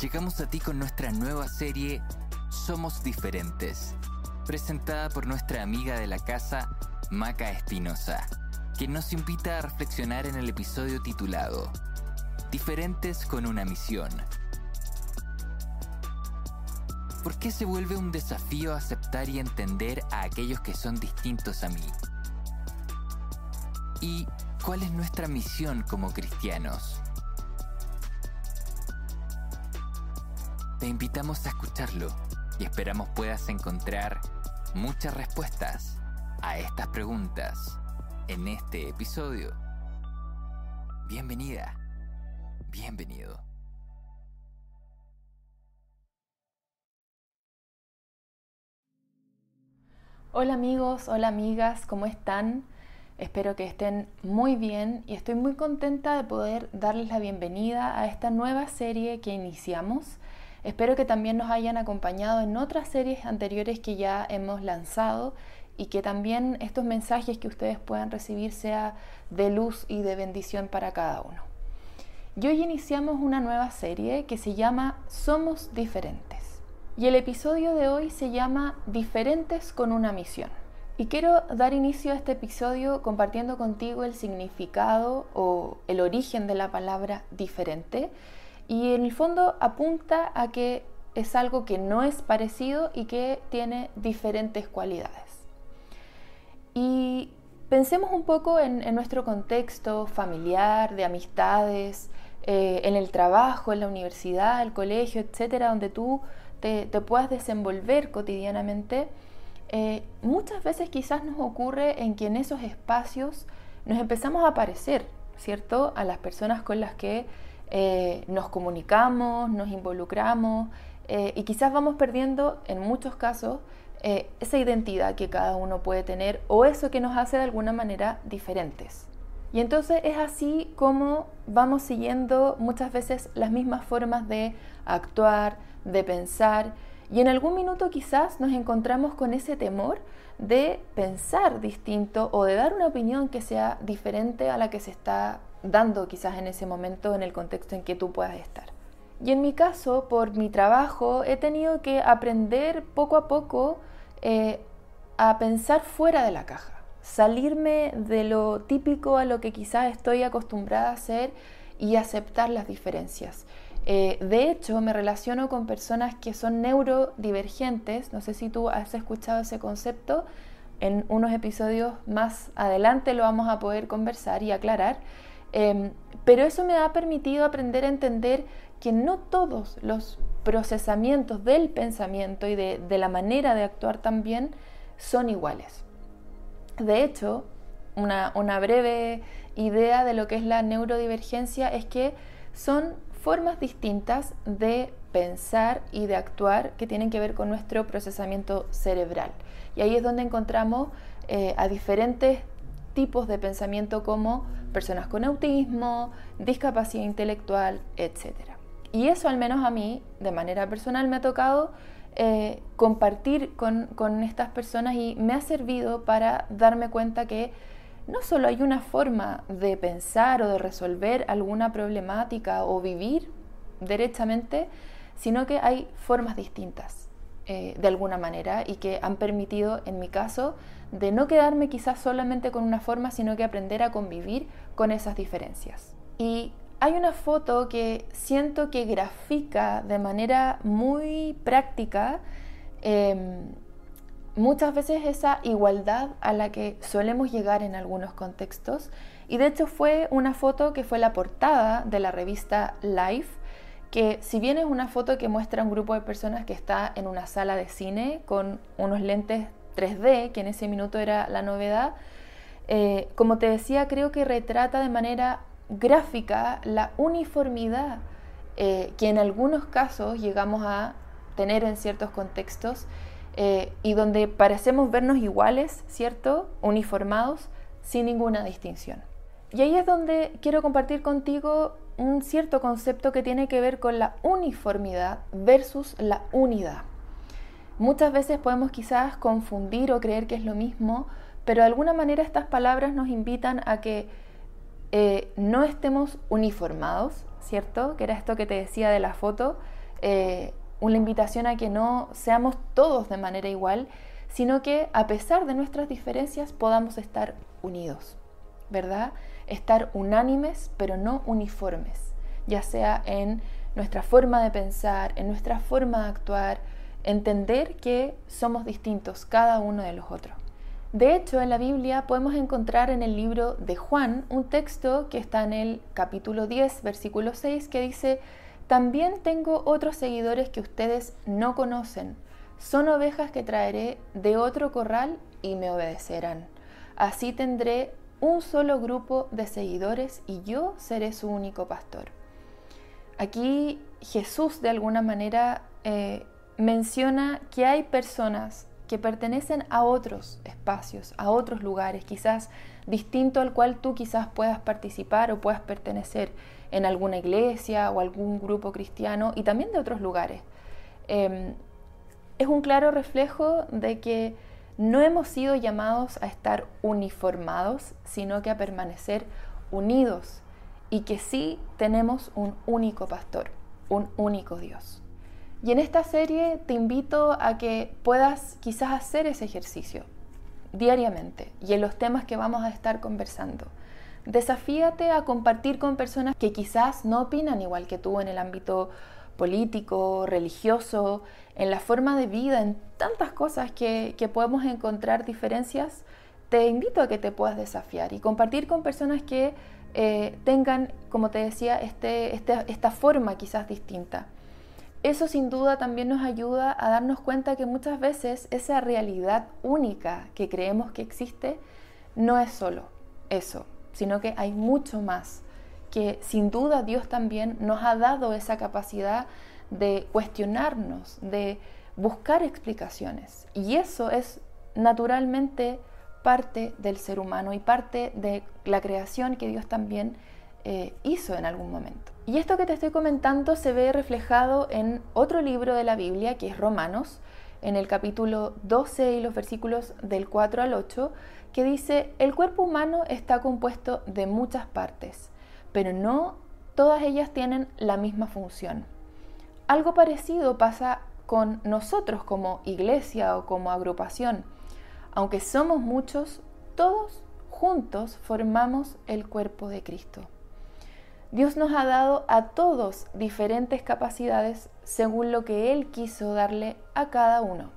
Llegamos a ti con nuestra nueva serie Somos Diferentes, presentada por nuestra amiga de la casa, Maca Espinosa, que nos invita a reflexionar en el episodio titulado Diferentes con una misión. ¿Por qué se vuelve un desafío aceptar y entender a aquellos que son distintos a mí? ¿Y cuál es nuestra misión como cristianos? Te invitamos a escucharlo y esperamos puedas encontrar muchas respuestas a estas preguntas en este episodio. Bienvenida, bienvenido. Hola amigos, hola amigas, ¿cómo están? Espero que estén muy bien y estoy muy contenta de poder darles la bienvenida a esta nueva serie que iniciamos Espero que también nos hayan acompañado en otras series anteriores que ya hemos lanzado y que también estos mensajes que ustedes puedan recibir sea de luz y de bendición para cada uno. Y hoy iniciamos una nueva serie que se llama Somos diferentes. Y el episodio de hoy se llama Diferentes con una misión. Y quiero dar inicio a este episodio compartiendo contigo el significado o el origen de la palabra diferente y en el fondo apunta a que es algo que no es parecido y que tiene diferentes cualidades. Y pensemos un poco en, nuestro contexto familiar, de amistades, eh, en el trabajo, en la universidad, el colegio, etcétera, donde tú te, puedas desenvolver cotidianamente. Eh, muchas veces quizás nos ocurre en que en esos espacios nos empezamos a parecer, ¿cierto? A las personas con las que eh, nos comunicamos, nos involucramos eh, y quizás vamos perdiendo en muchos casos eh, esa identidad que cada uno puede tener o eso que nos hace de alguna manera diferentes. Y entonces es así como vamos siguiendo muchas veces las mismas formas de actuar, de pensar y en algún minuto quizás nos encontramos con ese temor de pensar distinto o de dar una opinión que sea diferente a la que se está dando quizás en ese momento en el contexto en que tú puedas estar. Y en mi caso, por mi trabajo, he tenido que aprender poco a poco eh, a pensar fuera de la caja, salirme de lo típico a lo que quizás estoy acostumbrada a hacer y aceptar las diferencias. Eh, de hecho, me relaciono con personas que son neurodivergentes, no sé si tú has escuchado ese concepto, en unos episodios más adelante lo vamos a poder conversar y aclarar, em, pero eso me ha permitido aprender a entender que no todos los procesamientos del pensamiento y de, la manera de actuar también son iguales. De hecho, una, breve idea de lo que es la neurodivergencia es que son formas distintas de pensar y de actuar que tienen que ver con nuestro procesamiento cerebral. Y ahí es donde encontramos eh, a diferentes tipos de pensamiento como personas con autismo, discapacidad intelectual, etc. Y eso al menos a mí, de manera personal, me ha tocado eh, compartir con, con estas personas y me ha servido para darme cuenta que no solo hay una forma de pensar o de resolver alguna problemática o vivir derechamente, sino que hay formas distintas eh, de alguna manera y que han permitido, en mi caso, de no quedarme quizás solamente con una forma, sino que aprender a convivir con esas diferencias. Y hay una foto que siento que grafica de manera muy práctica em, muchas veces esa igualdad a la que solemos llegar en algunos contextos. Y de hecho fue una foto que fue la portada de la revista Life, que si bien es una foto que muestra un grupo de personas que está en una sala de cine con unos lentes 3D, que en ese minuto era la novedad, eh, como te decía, creo que retrata de manera gráfica la uniformidad eh, que en algunos casos llegamos a tener en ciertos contextos eh, y donde parecemos vernos iguales, ¿cierto? Uniformados, sin ninguna distinción. Y ahí es donde quiero compartir contigo un cierto concepto que tiene que ver con la uniformidad versus la unidad. Muchas veces podemos quizás confundir o creer que es lo mismo, pero de alguna manera estas palabras nos invitan a que eh, no estemos uniformados, ¿cierto? Que era esto que te decía de la foto, eh, una invitación a que no seamos todos de manera igual, sino que a pesar de nuestras diferencias podamos estar unidos, ¿verdad? Estar unánimes, pero no uniformes, ya sea en nuestra forma de pensar, en nuestra forma de actuar, entender que somos distintos cada uno de los otros. De hecho, en la Biblia podemos encontrar en el libro de Juan un texto que está en el capítulo 10, versículo 6, que dice, también tengo otros seguidores que ustedes no conocen. Son ovejas que traeré de otro corral y me obedecerán. Así tendré un solo grupo de seguidores y yo seré su único pastor. Aquí Jesús de alguna manera eh, menciona que hay personas que pertenecen a otros espacios, a otros lugares, quizás distinto al cual tú quizás puedas participar o puedas pertenecer en alguna iglesia o algún grupo cristiano y también de otros lugares. Em, es un claro reflejo de que no hemos sido llamados a estar uniformados, sino que a permanecer unidos y que sí tenemos un único pastor, un único Dios. Y en esta serie te invito a que puedas quizás hacer ese ejercicio diariamente y en los temas que vamos a estar conversando. Desafíate a compartir con personas que quizás no opinan igual que tú en el ámbito político, religioso, en la forma de vida, en tantas cosas que, podemos encontrar diferencias. Te invito a que te puedas desafiar y compartir con personas que eh, tengan, como te decía, este, este, esta forma quizás distinta. Eso sin duda también nos ayuda a darnos cuenta que muchas veces esa realidad única que creemos que existe no es solo eso, sino que hay mucho más, que sin duda Dios también nos ha dado esa capacidad de cuestionarnos, de buscar explicaciones. Y eso es naturalmente parte del ser humano y parte de la creación que Dios también eh, hizo en algún momento. Y esto que te estoy comentando se ve reflejado en otro libro de la Biblia, que es Romanos, en el capítulo 12 y los versículos del 4 al 8, que dice, el cuerpo humano está compuesto de muchas partes, pero no todas ellas tienen la misma función. Algo parecido pasa con nosotros como iglesia o como agrupación. Aunque somos muchos, todos juntos formamos el cuerpo de Cristo. Dios nos ha dado a todos diferentes capacidades según lo que Él quiso darle a cada uno.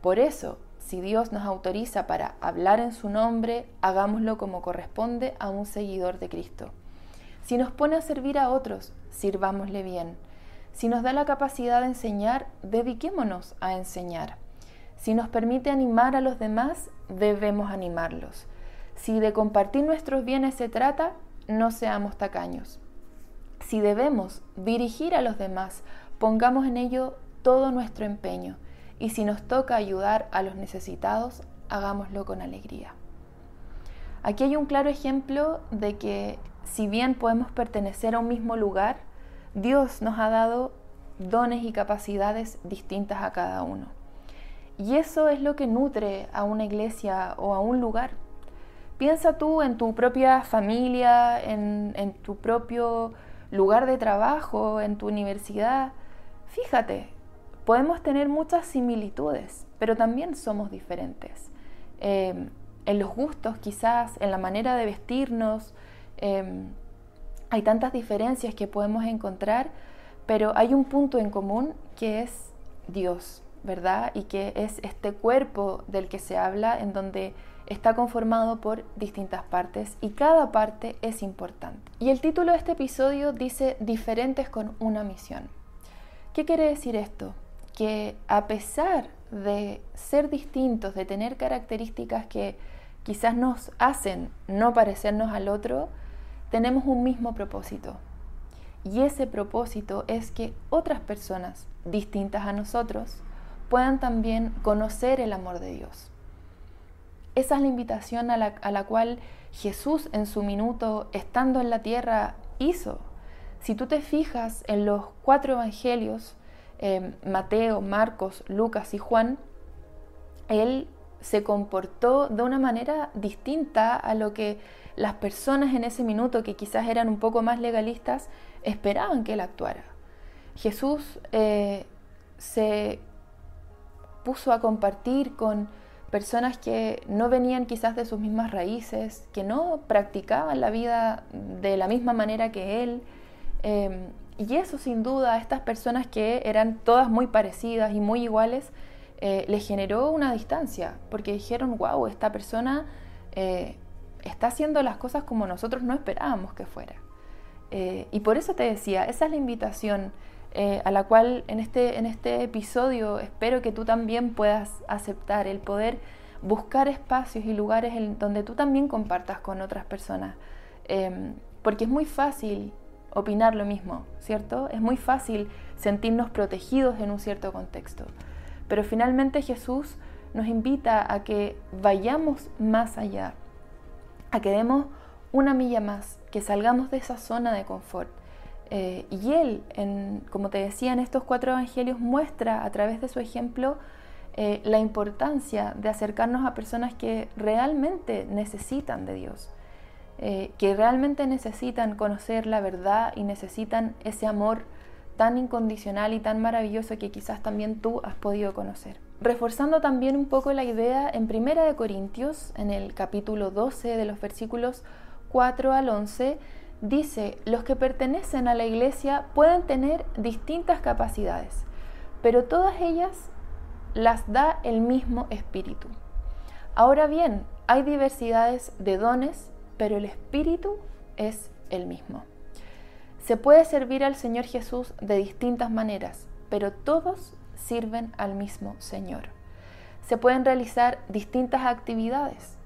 Por eso, si Dios nos autoriza para hablar en su nombre, hagámoslo como corresponde a un seguidor de Cristo. Si nos pone a servir a otros, sirvámosle bien. Si nos da la capacidad de enseñar, dediquémonos a enseñar. Si nos permite animar a los demás, debemos animarlos. Si de compartir nuestros bienes se trata, no seamos tacaños. Si debemos dirigir a los demás, pongamos en ello todo nuestro empeño y si nos toca ayudar a los necesitados, hagámoslo con alegría. Aquí hay un claro ejemplo de que si bien podemos pertenecer a un mismo lugar, Dios nos ha dado dones y capacidades distintas a cada uno. Y eso es lo que nutre a una iglesia o a un lugar. Piensa tú en tu propia familia, en, tu propio lugar de trabajo, en tu universidad. Fíjate, podemos tener muchas similitudes, pero también somos diferentes. Em, en los gustos quizás, en la manera de vestirnos, em, hay tantas diferencias que podemos encontrar, pero hay un punto en común que es Dios, ¿verdad? Y que es este cuerpo del que se habla en donde está conformado por distintas partes y cada parte es importante. Y el título de este episodio dice diferentes con una misión. ¿Qué quiere decir esto? Que a pesar de ser distintos, de tener características que quizás nos hacen no parecernos al otro, tenemos un mismo propósito. Y ese propósito es que otras personas distintas a nosotros puedan también conocer el amor de Dios. Esa es la invitación a la, cual Jesús en su minuto, estando en la tierra, hizo. Si tú te fijas en los cuatro evangelios, eh, Mateo, Marcos, Lucas y Juan, él se comportó de una manera distinta a lo que las personas en ese minuto, que quizás eran un poco más legalistas, esperaban que él actuara. Jesús eh, se puso a compartir con personas que no venían quizás de sus mismas raíces, que no practicaban la vida de la misma manera que él. Em, y eso sin duda a estas personas que eran todas muy parecidas y muy iguales, eh, les generó una distancia, porque dijeron, wow, esta persona eh, está haciendo las cosas como nosotros no esperábamos que fuera. Eh, y por eso te decía, esa es la invitación a la cual en este, en este episodio espero que tú también puedas aceptar el poder buscar espacios y lugares en donde tú también compartas con otras personas. Em, porque es muy fácil opinar lo mismo, ¿cierto? Es muy fácil sentirnos protegidos en un cierto contexto. Pero finalmente Jesús nos invita a que vayamos más allá, a que demos una milla más, que salgamos de esa zona de confort. Eh, y Él, como te decía, en estos cuatro evangelios muestra a través de su ejemplo eh, la importancia de acercarnos a personas que realmente necesitan de Dios, eh, que realmente necesitan conocer la verdad y necesitan ese amor tan incondicional y tan maravilloso que quizás también tú has podido conocer. Reforzando también un poco la idea en Primera de Corintios, en el capítulo 12 de los versículos 4 al 11, dice, los que pertenecen a la iglesia pueden tener distintas capacidades, pero todas ellas las da el mismo espíritu. Ahora bien, hay diversidades de dones, pero el espíritu es el mismo. Se puede servir al Señor Jesús de distintas maneras, pero todos sirven al mismo Señor. Se pueden realizar distintas actividades,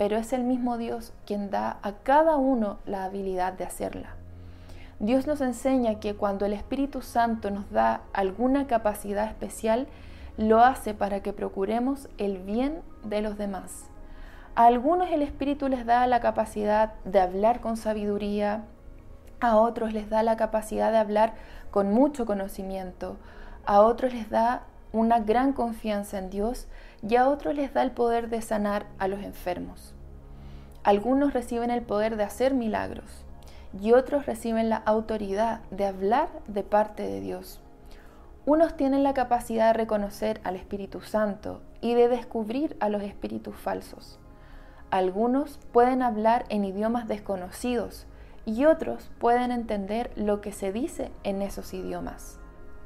pero es el mismo Dios quien da a cada uno la habilidad de hacerla. Dios nos enseña que cuando el Espíritu Santo nos da alguna capacidad especial, lo hace para que procuremos el bien de los demás. A algunos el Espíritu les da la capacidad de hablar con sabiduría, a otros les da la capacidad de hablar con mucho conocimiento, a otros les da una gran confianza en Dios y a otros les da el poder de sanar a los enfermos. Algunos reciben el poder de hacer milagros y otros reciben la autoridad de hablar de parte de Dios. Unos tienen la capacidad de reconocer al Espíritu Santo y de descubrir a los espíritus falsos. Algunos pueden hablar en idiomas desconocidos y otros pueden entender lo que se dice en esos idiomas.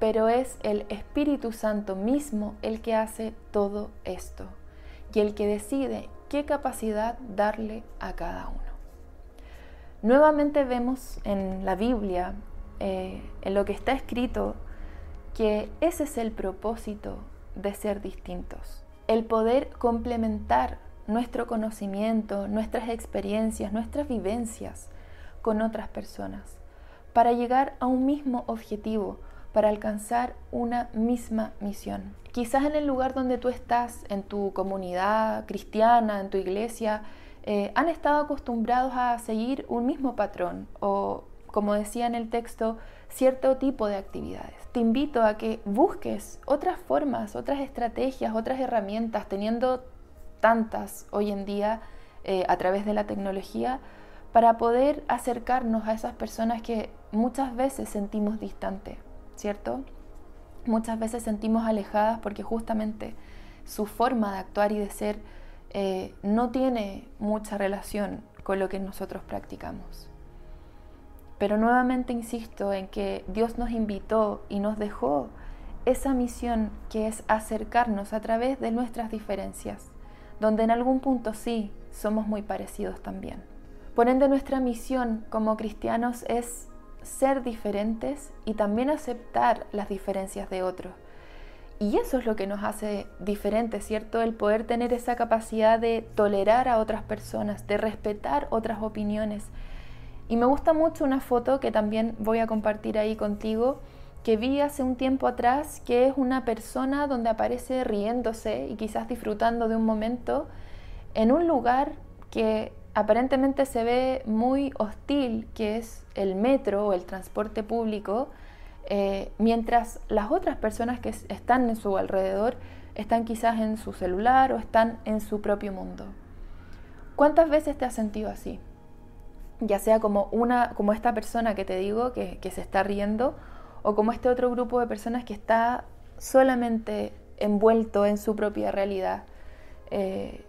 Pero es el Espíritu Santo mismo el que hace todo esto y el que decide qué capacidad darle a cada uno. Nuevamente vemos en la Biblia, eh, en lo que está escrito, que ese es el propósito de ser distintos. El poder complementar nuestro conocimiento, nuestras experiencias, nuestras vivencias con otras personas, para llegar a un mismo objetivo, para alcanzar una misma misión. Quizás en el lugar donde tú estás, en tu comunidad cristiana, en tu iglesia, eh, han estado acostumbrados a seguir un mismo patrón o, como decía en el texto, cierto tipo de actividades. Te invito a que busques otras formas, otras estrategias, otras herramientas, teniendo tantas hoy en día eh, a través de la tecnología, para poder acercarnos a esas personas que muchas veces sentimos distantes, ¿cierto? Muchas veces sentimos alejadas porque justamente su forma de actuar y de ser eh, no tiene mucha relación con lo que nosotros practicamos. Pero nuevamente insisto en que Dios nos invitó y nos dejó esa misión que es acercarnos a través de nuestras diferencias, donde en algún punto sí somos muy parecidos también. Por ende, nuestra misión como cristianos es ser diferentes y también aceptar las diferencias de otros. Y eso es lo que nos hace diferentes, ¿cierto? El poder tener esa capacidad de tolerar a otras personas, de respetar otras opiniones. Y me gusta mucho una foto que también voy a compartir ahí contigo, que vi hace un tiempo atrás, que es una persona donde aparece riéndose y quizás disfrutando de un momento en un lugar que aparentemente se ve muy hostil, que es el metro o el transporte público, eh, mientras las otras personas que están en su alrededor están quizás en su celular o están en su propio mundo. ¿Cuántas veces te has sentido así? Ya sea como, una, como esta persona que te digo que, se está riendo o como este otro grupo de personas que está solamente envuelto en su propia realidad. Eh,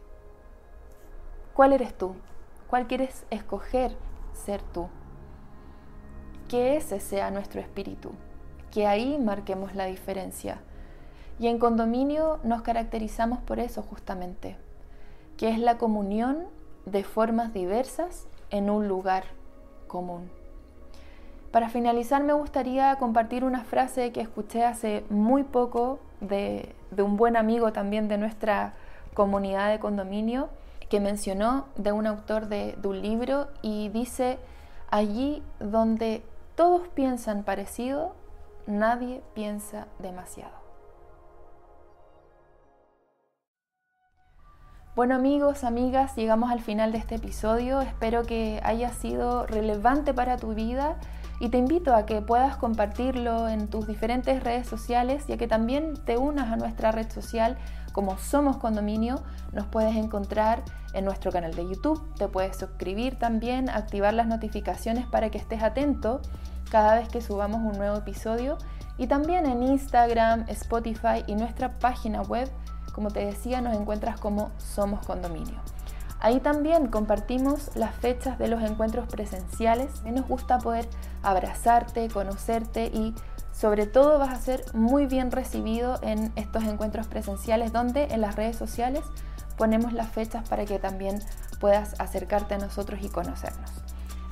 ¿Cuál eres tú? ¿Cuál quieres escoger ser tú? Que ese sea nuestro espíritu, que ahí marquemos la diferencia. Y en condominio nos caracterizamos por eso justamente, que es la comunión de formas diversas en un lugar común. Para finalizar me gustaría compartir una frase que escuché hace muy poco de, de un buen amigo también de nuestra comunidad de condominio, mencionó de un autor de, un libro y dice, allí donde todos piensan parecido, nadie piensa demasiado. Bueno amigos, amigas, llegamos al final de este episodio. Espero que haya sido relevante para tu vida y te invito a que puedas compartirlo en tus diferentes redes sociales y a que también te unas a nuestra red social como Somos Condominio. Nos puedes encontrar en nuestro canal de YouTube, te puedes suscribir también, activar las notificaciones para que estés atento cada vez que subamos un nuevo episodio y también en Instagram, Spotify y nuestra página web, como te decía, nos encuentras como Somos Condominio. Ahí también compartimos las fechas de los encuentros presenciales. nos gusta poder abrazarte, conocerte y sobre todo vas a ser muy bien recibido en estos encuentros presenciales donde en las redes sociales ponemos las fechas para que también puedas acercarte a nosotros y conocernos.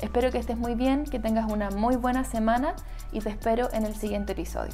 Espero que estés muy bien, que tengas una muy buena semana y te espero en el siguiente episodio.